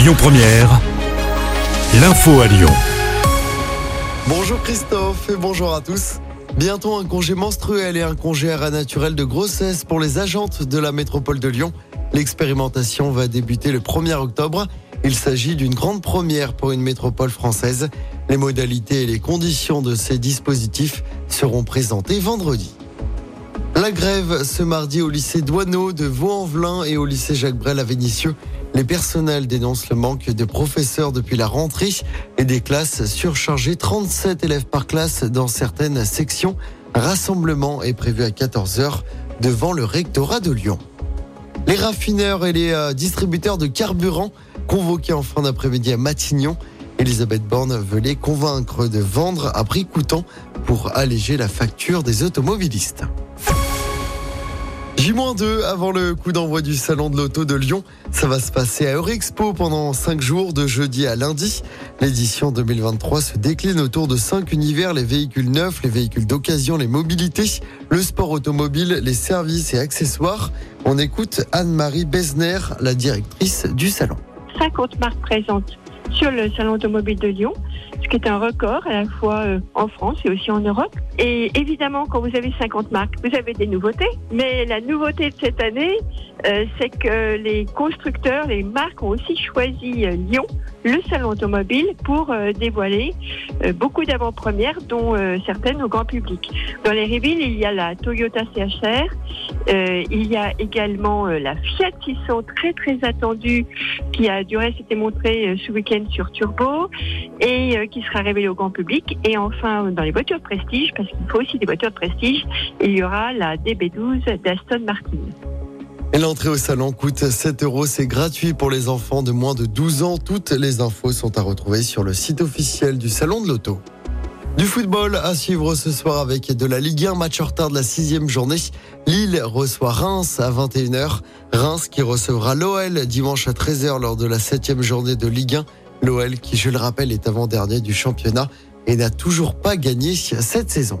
Lyon Première, l'info à Lyon. Bonjour Christophe et bonjour à tous. Bientôt un congé menstruel et un congé arrêt naturel de grossesse pour les agentes de la métropole de Lyon. L'expérimentation va débuter le 1er octobre. Il s'agit d'une grande première pour une métropole française. Les modalités et les conditions de ces dispositifs seront présentées vendredi. La grève ce mardi au lycée Douaneau de Vaux-en-Velin et au lycée Jacques Brel à Vénissieux. Les personnels dénoncent le manque de professeurs depuis la rentrée et des classes surchargées. 37 élèves par classe dans certaines sections. Rassemblement est prévu à 14h devant le rectorat de Lyon. Les raffineurs et les euh, distributeurs de carburant convoqués en fin d'après-midi à Matignon. Elisabeth Borne veut les convaincre de vendre à prix coûtant pour alléger la facture des automobilistes. J-2 avant le coup d'envoi du salon de l'auto de Lyon. Ça va se passer à Eurexpo pendant 5 jours de jeudi à lundi. L'édition 2023 se décline autour de 5 univers, les véhicules neufs, les véhicules d'occasion, les mobilités, le sport automobile, les services et accessoires. On écoute Anne-Marie Besner, la directrice du salon. 50 marques présentes sur le salon automobile de Lyon, ce qui est un record à la fois euh, en France et aussi en Europe. Et évidemment, quand vous avez 50 marques, vous avez des nouveautés. Mais la nouveauté de cette année, euh, c'est que les constructeurs, les marques ont aussi choisi euh, Lyon, le salon automobile, pour euh, dévoiler beaucoup d'avant-premières, dont certaines au grand public. Dans les reveals, il y a la Toyota CHR, il y a également la Fiat 600, très très attendue, qui a du reste été montrée ce week-end sur Turbo et qui sera révélée au grand public. Et enfin, dans les voitures de prestige, parce qu'il faut aussi des voitures de prestige, il y aura la DB12 d'Aston Martin. L'entrée au salon coûte 7 euros. C'est gratuit pour les enfants de moins de 12 ans. Toutes les infos sont à retrouver sur le site officiel du salon de l'auto. Du football à suivre ce soir avec de la Ligue 1, match en retard de la sixième journée. Lille reçoit Reims à 21h. Reims qui recevra l'OL dimanche à 13h lors de la septième journée de Ligue 1. L'OL qui, je le rappelle, est avant-dernier du championnat et n'a toujours pas gagné cette saison.